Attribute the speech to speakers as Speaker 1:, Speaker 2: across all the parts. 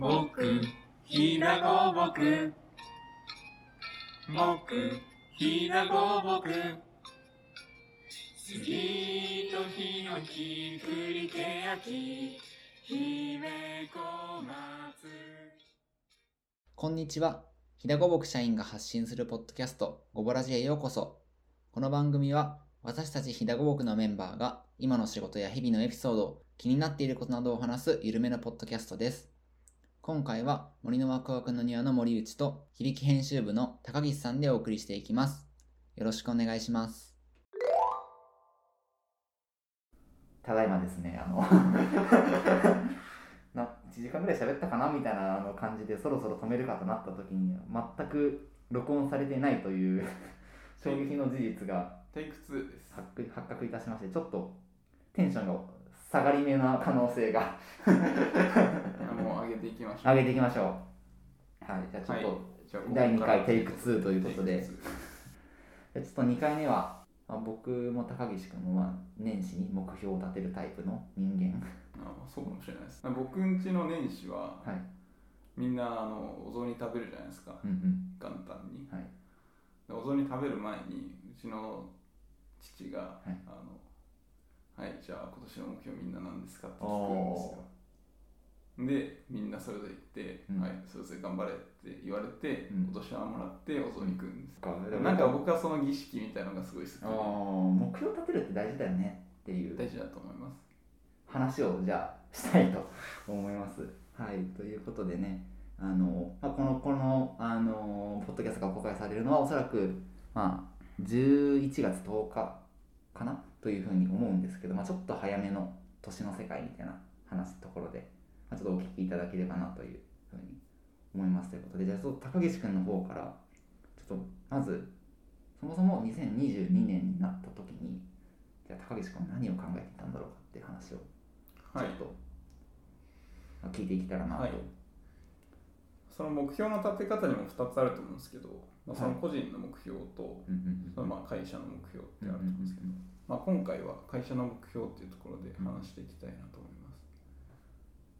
Speaker 1: 僕、ひなごぼく。僕、ひなごぼく。杉とヒノキ、栗けやき、姫小松。
Speaker 2: こんにちは。ひだごぼく社員が発信するポッドキャスト、ごぼらじへようこそ。この番組は、私たちひだごぼくのメンバーが、今の仕事や日々のエピソード、気になっていることなどを話すゆるめのポッドキャストです。今回は、森のワクワクの庭の森内と、響き編集部の高岸さんでお送りしていきます。よろしくお願いします。ただいまですね、あの、な1時間ぐらい喋ったかなみたいなあの感じでそろそろ止めるかとなった時に全く録音されていないという衝撃の事実が
Speaker 3: テイク2です。
Speaker 2: 発覚発覚いたしましてちょっとテンションが下がり目な可能性が。
Speaker 3: もう上げていきましょう。
Speaker 2: 上げていきましょう。はい。じゃあちょっと、
Speaker 3: はい。
Speaker 2: 第二回テイク2ということで。
Speaker 3: 2
Speaker 2: ちょっと2回目は、まあ、僕も高岸君もまあ年始に目標を立てるタイプの人間。
Speaker 3: あそうかもしれないです。僕んちの年始は、
Speaker 2: はい。
Speaker 3: みんなあのお雑煮食べるじゃないですか。
Speaker 2: うんうん。
Speaker 3: 元旦に。
Speaker 2: はい。
Speaker 3: でお雑煮食べる前に、うちの父が、
Speaker 2: はい。
Speaker 3: あのはい、じゃあ今年の目標みんな何ですかって聞くんですよ。で、みんなそれぞれ言って、
Speaker 2: うん
Speaker 3: はい、それぞれ頑張れって言われて、
Speaker 2: うん
Speaker 3: お年玉もらってお雑煮食うんです。
Speaker 2: か
Speaker 3: なんか僕はその儀式みたいのがすごい好きで、
Speaker 2: 目標立てるって大事だよねっていう
Speaker 3: 大事だと思います。
Speaker 2: 話をじゃあしたいと思います。はい、ということでね、あのまあ、このこのあのポッドキャストが公開されるのはおそらく、まあ、11月10日かなというふうに思うんですけど、まあ、ちょっと早めの年の世界みたいな話すところで、まあ、ちょっとお聞きいただければなというふうに思いますということで、じゃあちょっと高岸君の方から、ちょっとまず、そもそも2022年になった時に、じゃあ高岸君は何を考えていたんだろうかっていう話を
Speaker 3: はい
Speaker 2: ちょっ。と、まあ聞いていけたらなと、
Speaker 3: はいその目標の立て方にも2つあると思うんですけど、まあ、その個人の目標と、そのまあ会社の目標ってあると思うんですけど、まあ、今回は会社の目標っていうところで話していきたいなと思います。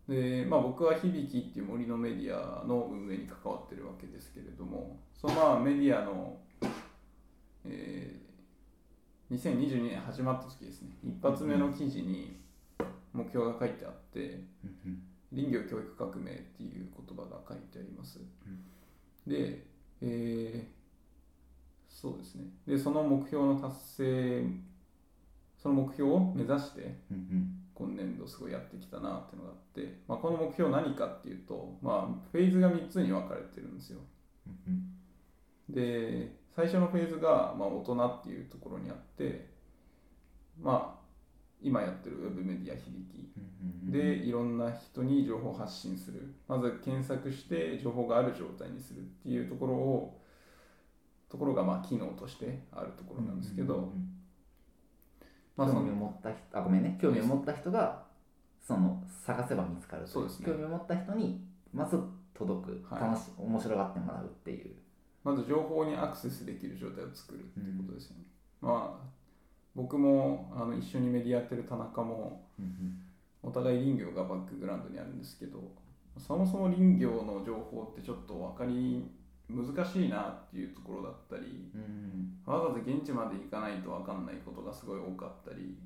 Speaker 3: で、まあ、僕は響きっていう森のメディアの運営に関わってるわけですけれども、そのまあメディアの、えー2022年始まった時ですね、一発目の記事に目標が書いてあって、林業教育革命っていう言葉が書いてあります。で、えーそうですね。で、その目標の達成、その目標を目指して、
Speaker 2: うんうん
Speaker 3: 今年度すごいやってきたなっていうのがあって、まあ、この目標何かっていうと、まあ、フェーズが3つに分かれてるんですよ。
Speaker 2: うん
Speaker 3: で、最初のフェーズが、まあ、大人っていうところにあって、まあ、今やってるウェブメディア響き。
Speaker 2: うんうん
Speaker 3: でいろんな人に情報を発信する。まず検索して情報がある状態にするっていうところをところがまあ機能としてあるところなんですけど、
Speaker 2: 興味を持った人あごめんね。興味を持った人がその探せば見つかる
Speaker 3: そうですね。
Speaker 2: 興味を持った人にまず届く、
Speaker 3: はい。
Speaker 2: 楽し面白がってもらうっていう。
Speaker 3: まず情報にアクセスできる状態を作るっていうことですよね、まあ僕もあの一緒にメディアやってる田中もお互い林業がバックグラウンドにあるんですけどそもそも林業の情報ってちょっと分かり難しいなっていうところだったり
Speaker 2: うん
Speaker 3: わざわざ現地まで行かないと分かんないことがすごい多かったり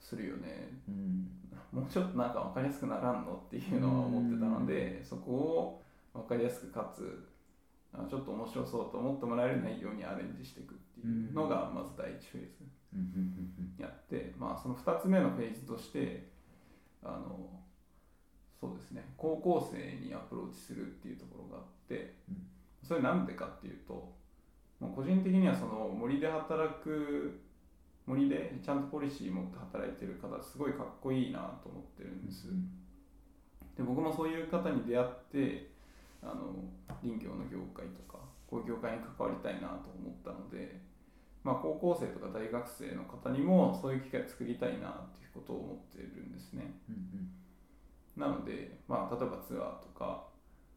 Speaker 3: するよね。
Speaker 2: うん。
Speaker 3: もうちょっとなんか分かりやすくならんのっていうのは思ってたのでそこを分かりやすくかつあちょっと面白そうと思ってもらえる内容にアレンジしていくっていうのがまず第一フェーズやって、まあ、その2つ目のフェーズとしてあのそうですね。高校生にアプローチするっていうところがあって
Speaker 2: うん。
Speaker 3: それなんでかっていうとまあ個人的にはその森で働く森でちゃんとポリシー持って働いてる方すごいかっこいいなと思ってるんです。で僕もそういう方に出会ってあの林業の業界とかこういう業界に関わりたいなと思ったので、まあ、高校生とか大学生の方にもそういう機会を作りたいなっていうことを思ってるんですね。
Speaker 2: うん
Speaker 3: なので、まあ、例えばツアーとか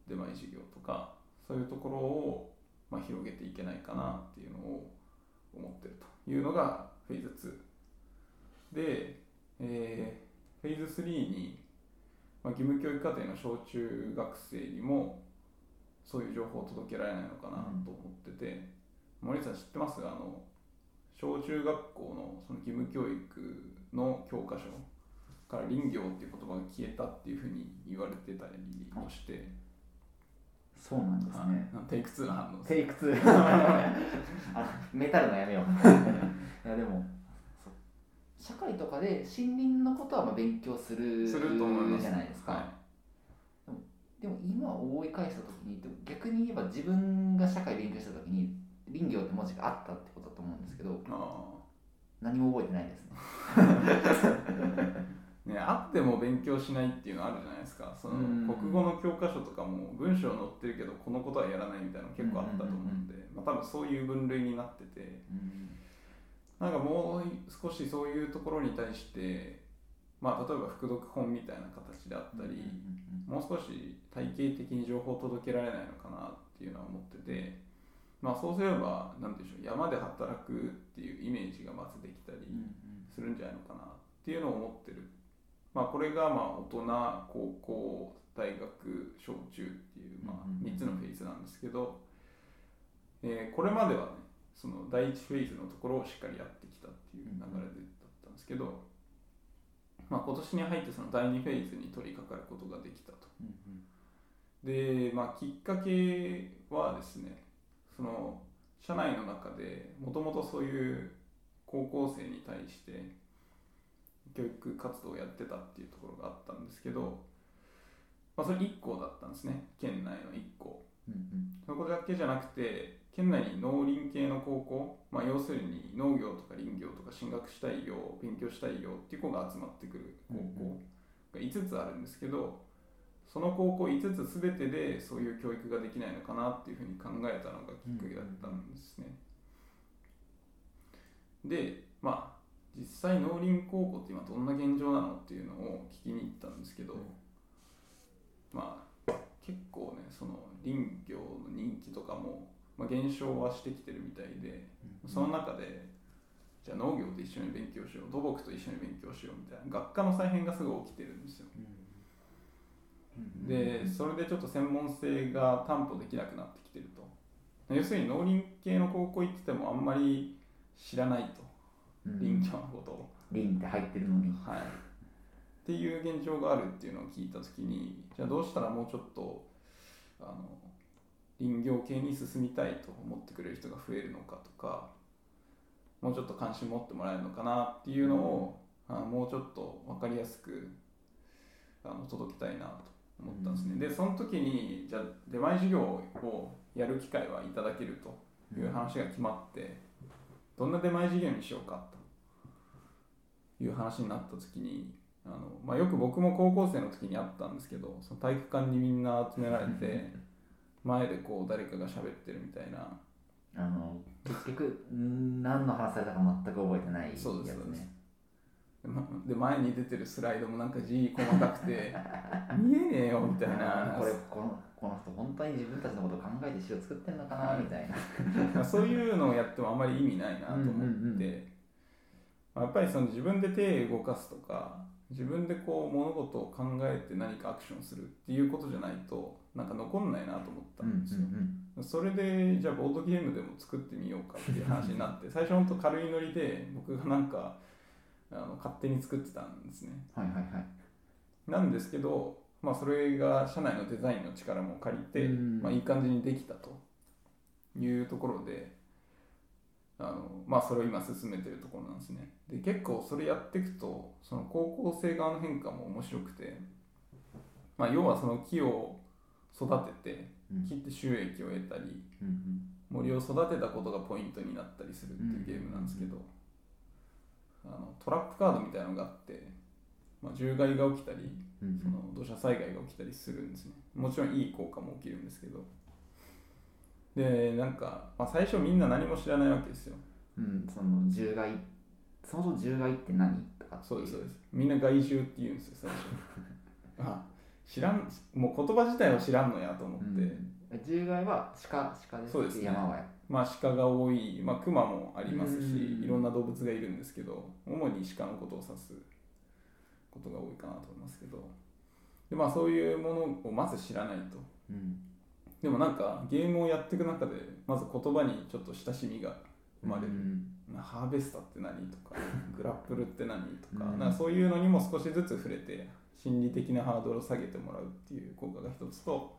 Speaker 3: 出前授業とかそういうところを、まあ、広げていけないかなっていうのを思ってるというのがフェーズ2で、えーフェーズ3に、ままあ、義務教育課程の小中学生にもそういう情報を届けられないのかなと思ってて、森さん知ってます？あの小中学校のその義務教育の教科書から林業っていう言葉が消えたっていうふうに言われてたりとして、
Speaker 2: そうなんですね。
Speaker 3: はい。テイク2の反応。
Speaker 2: テイク2 あメタルのやめよういやでも社会とかで森林のことはまあ勉強する
Speaker 3: すると思います。
Speaker 2: じゃないですか、
Speaker 3: は
Speaker 2: でも今思い返した時に逆に言えば自分が社会勉強した時に林業って文字があったってことだと思うんですけど何も覚えてないですね。
Speaker 3: あ ね、あっても勉強しないっていうのあるじゃないですか。その
Speaker 2: うん。
Speaker 3: 国語の教科書とかも文章載ってるけどこのことはやらないみたいなの結構あったと思うんで、まあ、多分そういう分類になってて。
Speaker 2: うん。
Speaker 3: なんかもう少しそういうところに対して、まあ、例えば副読本みたいな形であったり、もう少し体系的に情報を届けられないのかなっていうのは思ってて、まあ、そうすれば何でしょう山で働くっていうイメージがまずできたりするんじゃないのかなっていうのを思ってる、まあ、これがまあ大人高校大学小中っていうまあ
Speaker 2: うんうんうん。
Speaker 3: 3つのフェーズなんですけど、えーこれまではねその第1フェーズのところをしっかりやってきたっていう流れでだったんですけど、まあ、今年に入ってその第2フェーズに取り掛かることができたと。で、まあ、きっかけはですねその社内の中でもともとそういう高校生に対して教育活動をやってたっていうところがあったんですけど、まあ、それ1校だったんですね。県内の1校。そこだけじゃなくて県内に農林系の高校、まあ、要するに農業とか林業とか進学したいよ勉強したいよっていう子が集まってくる高校が5つあるんですけどその高校5つ全てでそういう教育ができないのかなっていうふうに考えたのがきっかけだったんですね。でまあ実際農林高校って今どんな現状なのっていうのを聞きに行ったんですけど、まあ結構ねその林業の人気とかも、まあ、減少はしてきてるみたいで、その中でじゃあ農業と一緒に勉強しよう土木と一緒に勉強しようみたいな学科の再編がすぐ起きてるんですよ。でそれでちょっと専門性が担保できなくなってきてると。要するに農林系の高校行っててもあんまり知らないと。林業のことを、
Speaker 2: 林って入ってるのに。
Speaker 3: はい、っていう現状があるっていうのを聞いた時にじゃあどうしたらもうちょっとあの林業系に進みたいと思ってくれる人が増えるのかとかもうちょっと関心持ってもらえるのかなっていうのを、あもうちょっと分かりやすくあの届けたいなと思ったんですね、でその時にじゃあ出前授業をやる機会はいただけるという話が決まって、どんな出前授業にしようかという話になった時にあの、まあ、よく僕も高校生の時にあったんですけどその体育館にみんな集められて前でこう誰かが喋ってるみたいな。
Speaker 2: あの結局ん何の話されたか全く覚えてないやつ
Speaker 3: そうですそうです。
Speaker 2: ね
Speaker 3: で前に出てるスライドもなんか字細かくて 見えねえよみたいな。
Speaker 2: これこのこの人本当に自分たちのことを考えて詩を作ってんのかなみたいな。
Speaker 3: そういうのをやってもあんまり意味ないなと思って、やっぱりその自分で手を動かすとか自分でこう物事を考えて何かアクションするっていうことじゃないとなんか残んないなと思ったんですよ、それでじゃあボードゲームでも作ってみようかっていう話になって最初ほんと軽いノリで僕がなんかあの勝手に作ってたんですね。
Speaker 2: はいはいはい。
Speaker 3: なんですけど、まあ、それが社内のデザインの力も借りて、
Speaker 2: うん。
Speaker 3: まあ、いい感じにできたというところであの、まあ、それを今進めてるところなんですね。で結構それやっていくとその高校生側の変化も面白くて、まあ、要はその木を育てて
Speaker 2: うん。
Speaker 3: 切って収益を得たり
Speaker 2: うん
Speaker 3: 森を育てたことがポイントになったりするっていうゲームなんですけど、あのトラップカードみたいなのがあって、まあ、獣害が起きたり
Speaker 2: うんうん。
Speaker 3: その土砂災害が起きたりするんですね。もちろんいい効果も起きるんですけど。でなんか、まあ、最初みんな何も知らないわけですよ。
Speaker 2: うんその獣害そもそも獣害って何？とかってい
Speaker 3: そうですそうです。みんな害獣って言うんですよ最初。あ知らんもう言葉自体は知らんのやと思って、
Speaker 2: うん。獣害は鹿鹿です
Speaker 3: そうですね。
Speaker 2: 山はや
Speaker 3: まあ鹿が多い、まあ、熊もありますし
Speaker 2: うん。
Speaker 3: いろんな動物がいるんですけど主に鹿のことを指すことが多いかなと思いますけど。でまあそういうものをまず知らないと。
Speaker 2: うん。
Speaker 3: でもなんかゲームをやっていく中でまず言葉にちょっと親しみが生まれる、
Speaker 2: うん。
Speaker 3: なハーベスタって何とか グラップルって何とか,、
Speaker 2: うん。
Speaker 3: なんかそういうのにも少しずつ触れて心理的なハードルを下げてもらうっていう効果が一つと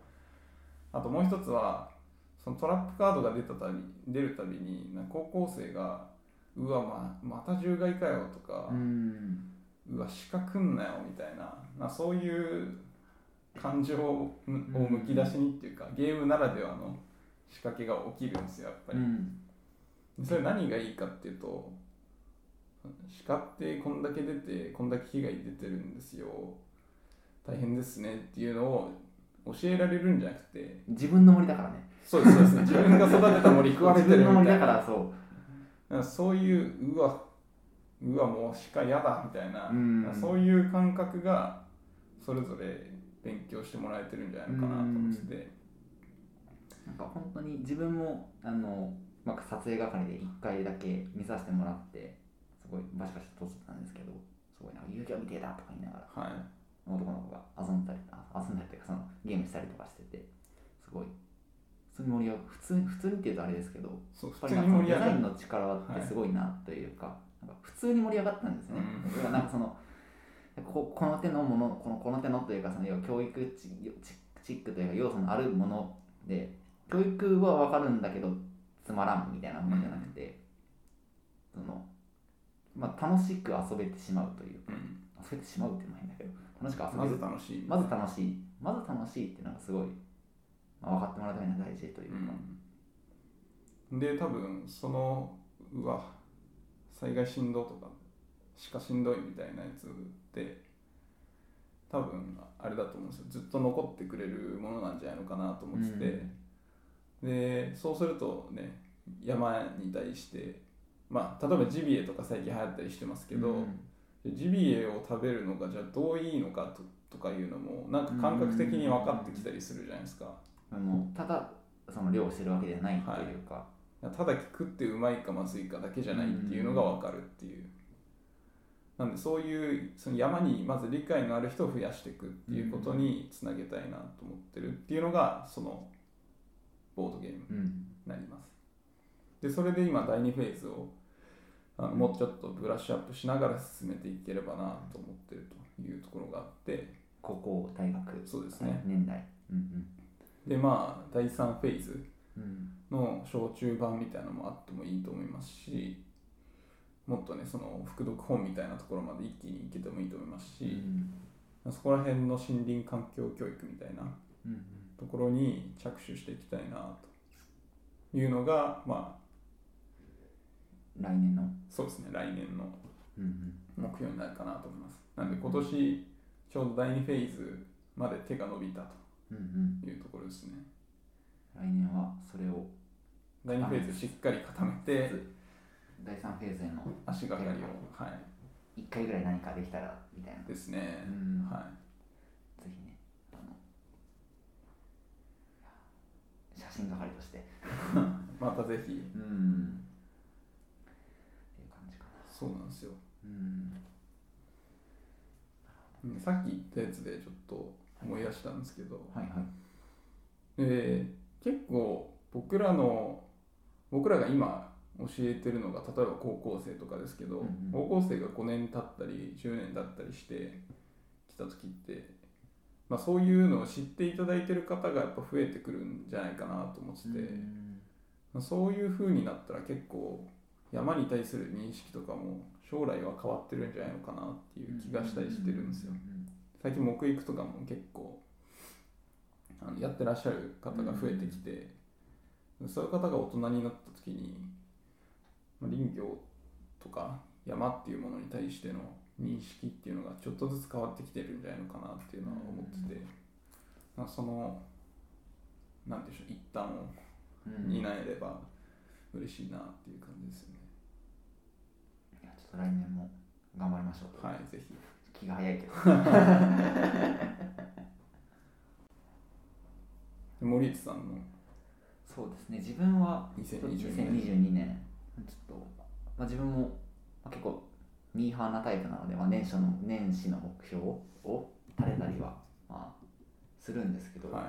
Speaker 3: あともう一つはそのトラップカードが出たたび出るたびに高校生が「うわままた獣害かよ」とか
Speaker 2: うん「
Speaker 3: うわ鹿来んなよ」みたいななそういう感情をむき出しにっていうかゲームならではの仕掛けが起きるんですよやっぱり。
Speaker 2: うん。
Speaker 3: それ何がいいかっていうと鹿ってこんだけ出てこんだけ被害出てるんですよ。大変ですねっていうのを教えられるんじゃなくて
Speaker 2: 自分の森だからね。
Speaker 3: そうですそうです自分が育てた森食われてる
Speaker 2: 自分の森
Speaker 3: みたいな
Speaker 2: だからそ
Speaker 3: な。んかそういううわうわもう鹿嫌だみたいな、そういう感覚がそれぞれ勉強してもらえてるんじゃないのかなと思ってて、
Speaker 2: うなんか本当に自分もあの、まあ、撮影係で1回だけ見させてもらってすごいバシバシと撮ってたんですけどすごいなんか遊戯王みてえだとか言いながら。
Speaker 3: はい
Speaker 2: 男の子が遊んだりあ遊んだりというかそのゲームしたりとかしててすごい。普通に盛り上が普通普通にっていうとあれですけど
Speaker 3: そう普
Speaker 2: やっぱりなんかデザインの力ってすごいなというか,、なんか普通に盛り上がったんですね。
Speaker 3: うん。
Speaker 2: なんかそのここの手のものこのこの手のというかその要は教育チチチックというか要素のあるもので教育は分かるんだけどつまらんみたいなものじゃなくて、そのまあ、楽しく遊べてしまうというか
Speaker 3: うん。
Speaker 2: 遊べてしまうっていうの楽しく遊
Speaker 3: ま
Speaker 2: べる
Speaker 3: ず楽しい。
Speaker 2: まず楽しい。まず楽しいっていうのがすごい、まあ、分かってもらうためには大事というか、
Speaker 3: うん、で多分そのうわ災害振動とか鹿しんどいみたいなやつって多分あれだと思うんですよ。ずっと残ってくれるものなんじゃないのかなと思ってて、でそうするとね山に対してまあ例えばジビエとか最近流行ったりしてますけど、
Speaker 2: うん
Speaker 3: ジビエを食べるのがじゃあどういいのかととかいうのもなんか感覚的に分かってきたりするじゃないですか。
Speaker 2: あのただその漁をしてるわけではないというか、
Speaker 3: ただ食ってうまいかまずいかだけじゃないっていうのが分かるっていう。なんでそういうその山にまず理解のある人を増やしていくっていうことにつなげたいなと思ってるっていうのがそのボードゲーム
Speaker 2: うん
Speaker 3: になります。でそれで今第2フェーズをあのもうちょっとブラッシュアップしながら進めていければなと思ってるというところがあって。
Speaker 2: 高校大学
Speaker 3: そうですね。
Speaker 2: 年代。うん
Speaker 3: でまあ第3フェーズ
Speaker 2: うん。
Speaker 3: の小中版みたいなのもあってもいいと思いますしもっとねその副読本みたいなところまで一気にいけてもいいと思います
Speaker 2: うん。
Speaker 3: し、そこら辺の森林環境教育みたいな
Speaker 2: うん。
Speaker 3: ところに着手していきたいなというのがまあ
Speaker 2: 来年の。
Speaker 3: そうですね来年の
Speaker 2: うん
Speaker 3: 目標になるかなと思います。なんで今年ちょうど第2フェーズまで手が伸びた
Speaker 2: うんうん。
Speaker 3: というところですね。
Speaker 2: 来年はそれを。
Speaker 3: 第2フェーズしっかり固めて
Speaker 2: 第3フェーズへの。
Speaker 3: 足がかりをは
Speaker 2: 1回ぐらい何かできたらみたいな、
Speaker 3: いですね。
Speaker 2: うん。
Speaker 3: はい。
Speaker 2: ぜひねあの写真係として。
Speaker 3: またぜひ。
Speaker 2: うん
Speaker 3: そうなんですよ。
Speaker 2: うん。
Speaker 3: うんさっき言ったやつでちょっと思い出したんですけど、
Speaker 2: はいはい。
Speaker 3: で結構僕らの僕らが今教えてるのが例えば高校生とかですけど、
Speaker 2: うんうん。
Speaker 3: 高校生が5年経ったり10年経ったりしてきた時って、まあ、そういうのを知っていただいてる方がやっぱ増えてくるんじゃないかなと思ってて、
Speaker 2: うん。
Speaker 3: まあそういう風になったら結構山に対する認識とかも将来は変わってるんじゃないのかなっていう気がしたりしてるんですよ。最近木育とかも結構あのやってらっしゃる方が増えてきて、そういう方が大人になった時に、まあ、林業とか山っていうものに対しての認識っていうのがちょっとずつ変わってきてるんじゃないのかなっていうのは思ってて、まあ、そのなんていうんでしょう一端を
Speaker 2: うん。
Speaker 3: 担えれば嬉しいなっていう感じですよね。
Speaker 2: いやちょっと来年も頑張りましょう。と、
Speaker 3: はい、ぜひ。
Speaker 2: 気が早いけど。
Speaker 3: で 森内さんの？
Speaker 2: そうですね。自分は
Speaker 3: 2022年。
Speaker 2: 2022年。ちょっと、まあ、自分も、まあ、結構ミーハーなタイプなので、まあ、年初の年始の目標を立てたりはまあ、するんですけど、
Speaker 3: はい。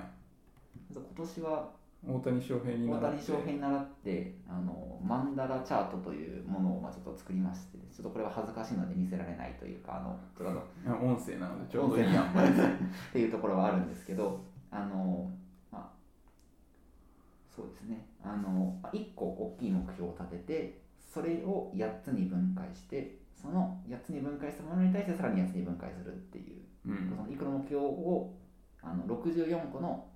Speaker 2: 今年は
Speaker 3: 大谷翔平に
Speaker 2: 大
Speaker 3: 習って。
Speaker 2: 谷翔平に習ってあのマンダラチャートというものをまあちょっと作りましてちょっとこれは恥ずかしいので見せられないというかあのちょっと
Speaker 3: 音声なのでちょうどいいやん
Speaker 2: っていうところはあるんですけどあのまあそうですね。あのまあ1個大きい目標を立ててそれを8つに分解してその8つに分解したものに対してさらに8つに分解するっていう
Speaker 3: うん。
Speaker 2: その1個の目標をあの64個の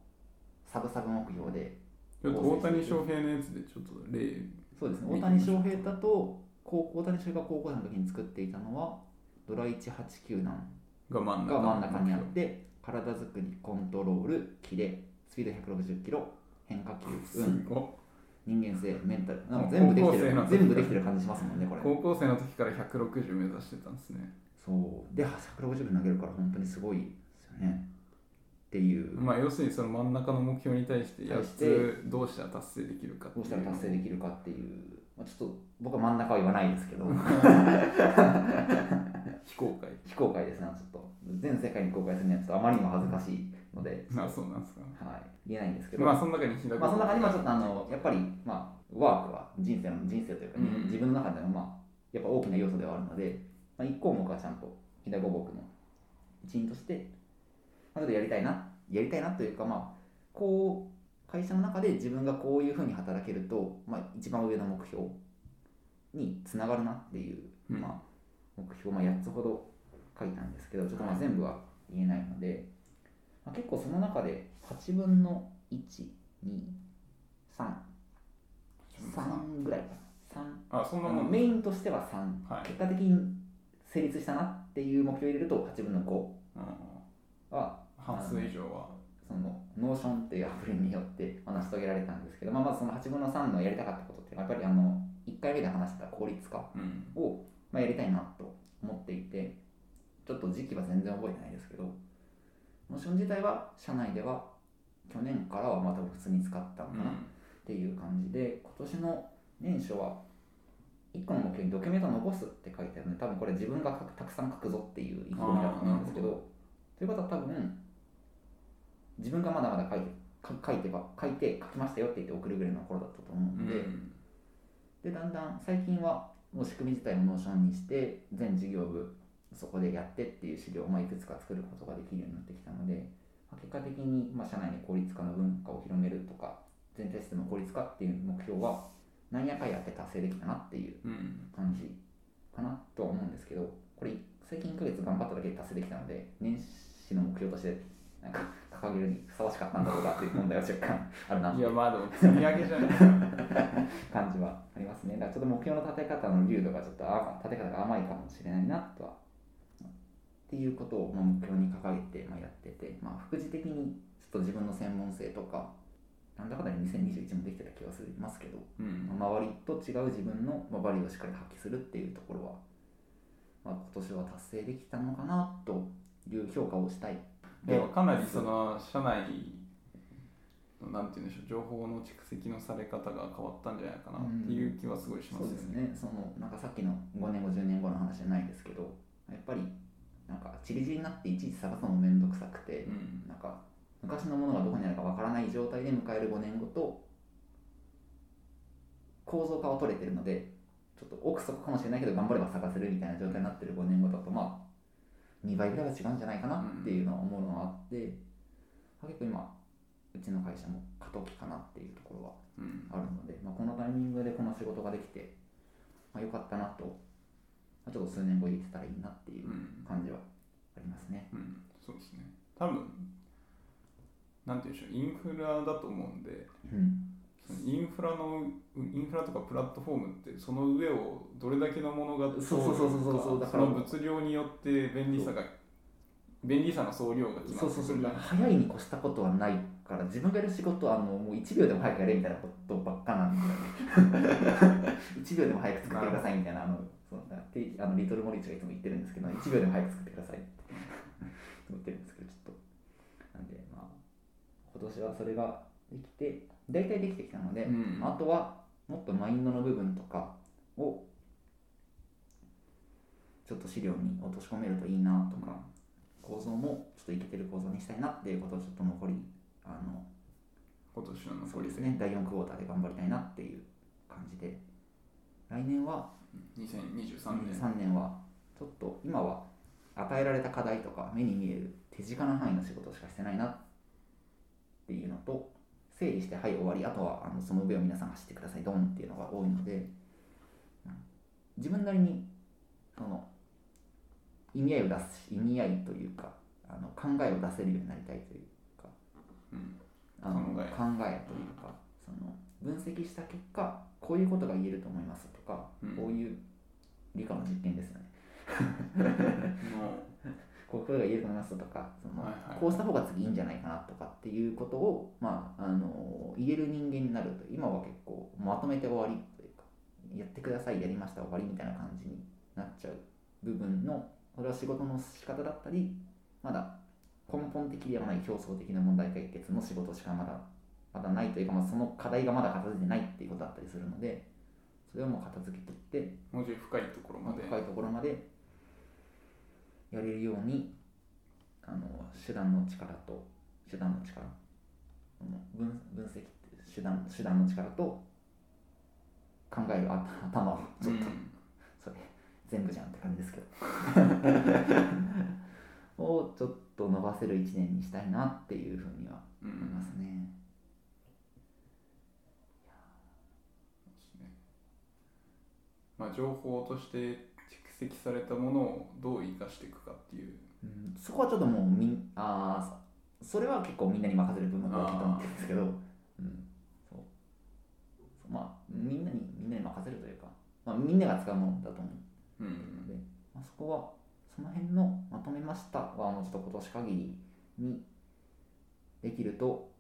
Speaker 2: サブサブ目標で
Speaker 3: 大谷翔平のやつでちょっと例
Speaker 2: そうですね。大谷翔平だと高校大谷翔平が高校生の時に作っていたのはドラ189なん
Speaker 3: が真ん中
Speaker 2: が真ん中にあって体作りコントロールキレスピード160キロ変化球
Speaker 3: す
Speaker 2: 運人間性メンタル。なんか全部できてる全部できてる感じしますもんねこれ。
Speaker 3: 高校生の時から160目指してたんですね。
Speaker 2: そう。で160投げるから本当にすごいですよねっていう。
Speaker 3: まあ要するにその真ん中の目標に対して8
Speaker 2: 対して
Speaker 3: つどうしたら達成できるか
Speaker 2: どうしたら達成できるかっていう、まあ、ちょっと僕は真ん中は言わないですけど。
Speaker 3: 非公開。
Speaker 2: 非公開ですねちょっと。全世界に公開するにはちょっとあまりにも恥ずかしいので、
Speaker 3: まあそうなんですか
Speaker 2: はい、言えないんですけど、
Speaker 3: まあその中に開く
Speaker 2: まあ、その中にはちょっとあのやっぱり、まあ、ワークは人生の人生というか、
Speaker 3: うん
Speaker 2: 自分の中での、まあ、やっぱ大きな要素ではあるので、まあ、1項目はちゃんと飛騨五木の一員として、まあ、ちょっとやりたいなやりたいなというか、まあ、こう会社の中で自分がこういうふうに働けると、まあ、一番上の目標につながるなっていう、
Speaker 3: うん。
Speaker 2: まあ、目標、まあ、8つほど書いたんですけどちょっとまあ全部は言えないので、まあ、結構その中で8分の123ぐらいかな。3
Speaker 3: あそんなもん。
Speaker 2: メインとしては3、
Speaker 3: はい。
Speaker 2: 結果的に成立したなっていう目標を入れると8分の5
Speaker 3: うん。
Speaker 2: は
Speaker 3: 半数以上は。
Speaker 2: その Notion っていうアプリによってまあ成し遂げられたんですけど、まあ、まずその8分の3のやりたかったことっていうのはやっぱりあの1回目で話した効率化
Speaker 3: うん。
Speaker 2: を、まあ、やりたいなと思っていてちょっと時期は全然覚えてないですけど Notion 自体は社内では去年からはまた普通に使ったのかな、っていう感じで今年の年初は1個の目標にドキュメントを残すって書いてあるので多分これ自分がたくさん書くぞっていう意気込みだと思うんですけど。ということは多分自分がまだまだ書いてか書いてば書いて書きましたよって言って送るぐらいの頃だったと思う
Speaker 3: うん。
Speaker 2: ので、でだんだん最近はもう仕組み自体も Notion にして全事業部そこでやってっていう資料をまあいくつか作ることができるようになってきたので、まあ結果的にまあ社内に効率化の文化を広めるとか全体システムの効率化っていう目標は何やかんやって達成できたなっていう
Speaker 3: うん。
Speaker 2: 感じかなとは思うんですけどこれ最近1ヶ月頑張っただけで達成できたので年始の目標としてなんか掲げるにふさわしかったんだろうかっていう問題は若干 あるない
Speaker 3: やまあでも積み上げじゃないですか
Speaker 2: 感じはありますね。だからちょっと目標の立て方の流度がちょっとあ立て方が甘いかもしれないなとは。っていうことをまあ目標に掲げてまあやってて、まあ、副次的にちょっと自分の専門性とか、なんだかんだで2021もできてた気はしますけど、
Speaker 3: うん
Speaker 2: まあ周りと違う自分のまあバリューをしっかり発揮するっていうところは、まあ、今年は達成できたのかなという評価をしたい。
Speaker 3: でもかなりその社内のなんて言うんでしょう情報の蓄積のされ方が変わったんじゃないかなっていう気はすごいしますよ
Speaker 2: そうですね。そのなんかさっきの5年後10年後の話じゃないですけどやっぱりなんかチリチリになっていちいち探すのも面倒くさくて、
Speaker 3: うん。
Speaker 2: なんか昔のものがどこにあるかわからない状態で迎える5年後と構造化は取れてるのでちょっと奥底かもしれないけど頑張れば探せるみたいな状態になってる5年後だとまあ2倍ぐらいは違うんじゃないかなっていうのは思うのがあって、結構今うちの会社も過渡期かなっていうところは
Speaker 3: うん。
Speaker 2: あるので、まあ、このタイミングでこの仕事ができて、まあ、よかったなと、まあ、ちょっと数年後言ってたらいいなっていう
Speaker 3: うん。
Speaker 2: 感じはありますね。
Speaker 3: うん。そうですね。多分なんて言うんでしょう。インフラだと思うんで
Speaker 2: うん、
Speaker 3: インフラのインフラとかプラットフォームってその上をどれだけのものが通る
Speaker 2: そうそうそうそうそうだから
Speaker 3: その物量によって便利さが便利さの総量が決ま
Speaker 2: そうそうそう
Speaker 3: ってくる
Speaker 2: 早いに越したことはないから自分がやる仕事はあのもう1秒でも早くやれみたいなことばっかなんで1 秒でも早く作ってくださいみたいなあのそうだってあのリトルモリッチがいつも言ってるんですけど1秒でも早く作ってくださいって言ってるんですけどちょっと。なんでまあ今年はそれができて大体できてきたので、
Speaker 3: うん。
Speaker 2: あとはもっとマインドの部分とかをちょっと資料に落とし込めるといいなとか構造もちょっといけてる構造にしたいなっていうことをちょっと残りあの
Speaker 3: 今年の
Speaker 2: そう
Speaker 3: で
Speaker 2: すね。第4クォーターで頑張りたいなっていう感じで。来年は
Speaker 3: 2023年。
Speaker 2: 3年はちょっと今は与えられた課題とか目に見える手近な範囲の仕事しかしてないなっていうのと整理してはい終わり。あとはあのその上を皆さん走ってください。ドンっていうのが多いのでうん。自分なりにその意味合いを出す意味合いというかあの考えを出せるようになりたいというか
Speaker 3: うん。
Speaker 2: あの
Speaker 3: 考え。
Speaker 2: というかその分析した結果こういうことが言えると思いますとか、
Speaker 3: うん。
Speaker 2: こういう理科の実験ですよね。
Speaker 3: の
Speaker 2: こういうことが言えると思いますとかその、
Speaker 3: はいはい
Speaker 2: こうした方が次いいんじゃないかなとかっていうことを、まあ、あの言える人間になると今は結構まとめて終わりというかやってくださいやりました終わりみたいな感じになっちゃう部分のそれは仕事の仕方だったりまだ根本的ではない表層的な問題解決の仕事しかまだまだないというか、まあ、その課題がまだ片付いてないっていうことだったりするのでそれをもう片付けていって
Speaker 3: もうちょい深いところまで。
Speaker 2: 深いところまでやれるようにあの手段の力と手段の力分分析って手段手段の力と考えるあ頭をちょっと、
Speaker 3: うん。
Speaker 2: それ全部じゃんって感じですけど。をちょっと伸ばせる1年にしたいなっていうふうには
Speaker 3: うん
Speaker 2: 思いますね。
Speaker 3: ですねまあ、情報として蓄積されたものをどう生かしていくかっていう。
Speaker 2: うん。そこはちょっともうみんあーそそれは結構みんなに任せる部分が大きいと思ってるんですけど、うん、そう。まあみんなにみんなに任せるというか、まあ、みんなが使うものだと思う。
Speaker 3: うん。
Speaker 2: ので、まあ、そこはその辺のまとめましたはもうちょっと今年限りにできると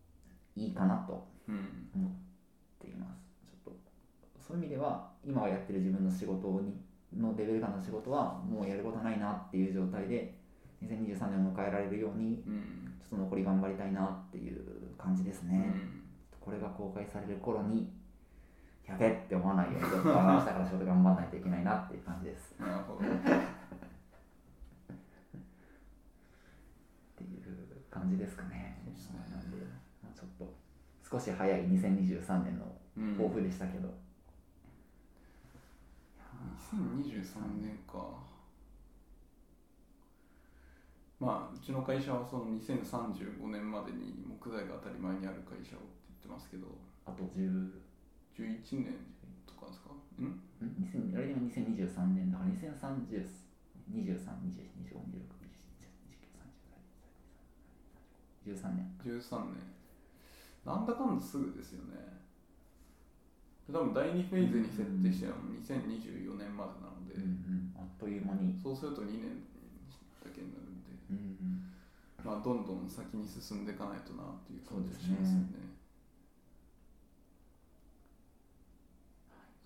Speaker 2: いいかなと
Speaker 3: うん。
Speaker 2: 思っています。ちょっとそういう意味では今はやってる自分の仕事にのレベル感の仕事はもうやることないなっていう状態で2023年を迎えられるように
Speaker 3: うん。
Speaker 2: ちょっと残り頑張りたいなっていう感じです
Speaker 3: う
Speaker 2: ね、
Speaker 3: ん。
Speaker 2: これが公開される頃にやべって思わないようにちょっと明日から仕事頑張らないといけないなっていう感じです。
Speaker 3: なるほど。
Speaker 2: っていう感じですかね。
Speaker 3: そうですね。
Speaker 2: なんで、まあ、ちょっと少し早い2023年の
Speaker 3: うん
Speaker 2: 抱負でしたけど、
Speaker 3: 2023年か。まあうちの会社はその2035年までに木材が当たり前にある会社をって言ってますけど。
Speaker 2: あと10
Speaker 3: 11年とかですか？ん？
Speaker 2: ん？2000あれでも2023年だから2030 23、24、25、26、27、28、29、30、13年。
Speaker 3: 13年なんだかんだすぐですよね多分第2フェーズに設定してるのも2024年までなので、
Speaker 2: うんうん、あっという間に。
Speaker 3: そうすると2年だけになるんで
Speaker 2: うんうん、
Speaker 3: まあどんどん先に進んでいかないとなっていう感じがしますよね。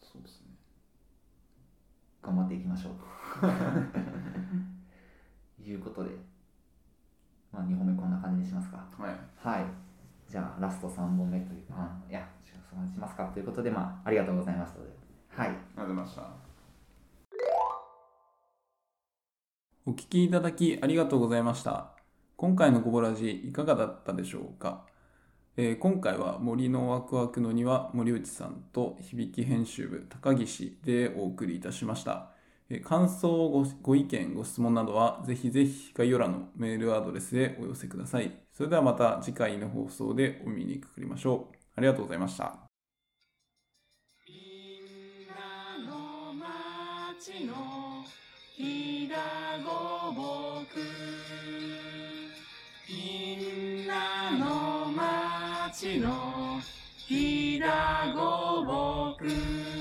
Speaker 3: そうですね。
Speaker 2: 頑張っていきましょう。と いうことで、まあ、2本目こんな感じにしますか。
Speaker 3: はい。
Speaker 2: はい。じゃあ、ラスト3本目というか、いや、そうしますかということで、まあ、ありがとうございました。はい。
Speaker 3: ありがとうございました。お聞きいただきありがとうございました。今回のごぼラジいかがだったでしょうか、えー今回は森のワクワクの庭森内さんと響き編集部高岸でお送りいたしました。えー感想ご、ご意見、ご質問などはぜひぜひ概要欄のメールアドレスへお寄せください。それではまた次回の放送でお耳にかかりましょう。ありがとうございました。
Speaker 1: みんなの町のひだごぼくみんなの町のひだごぼく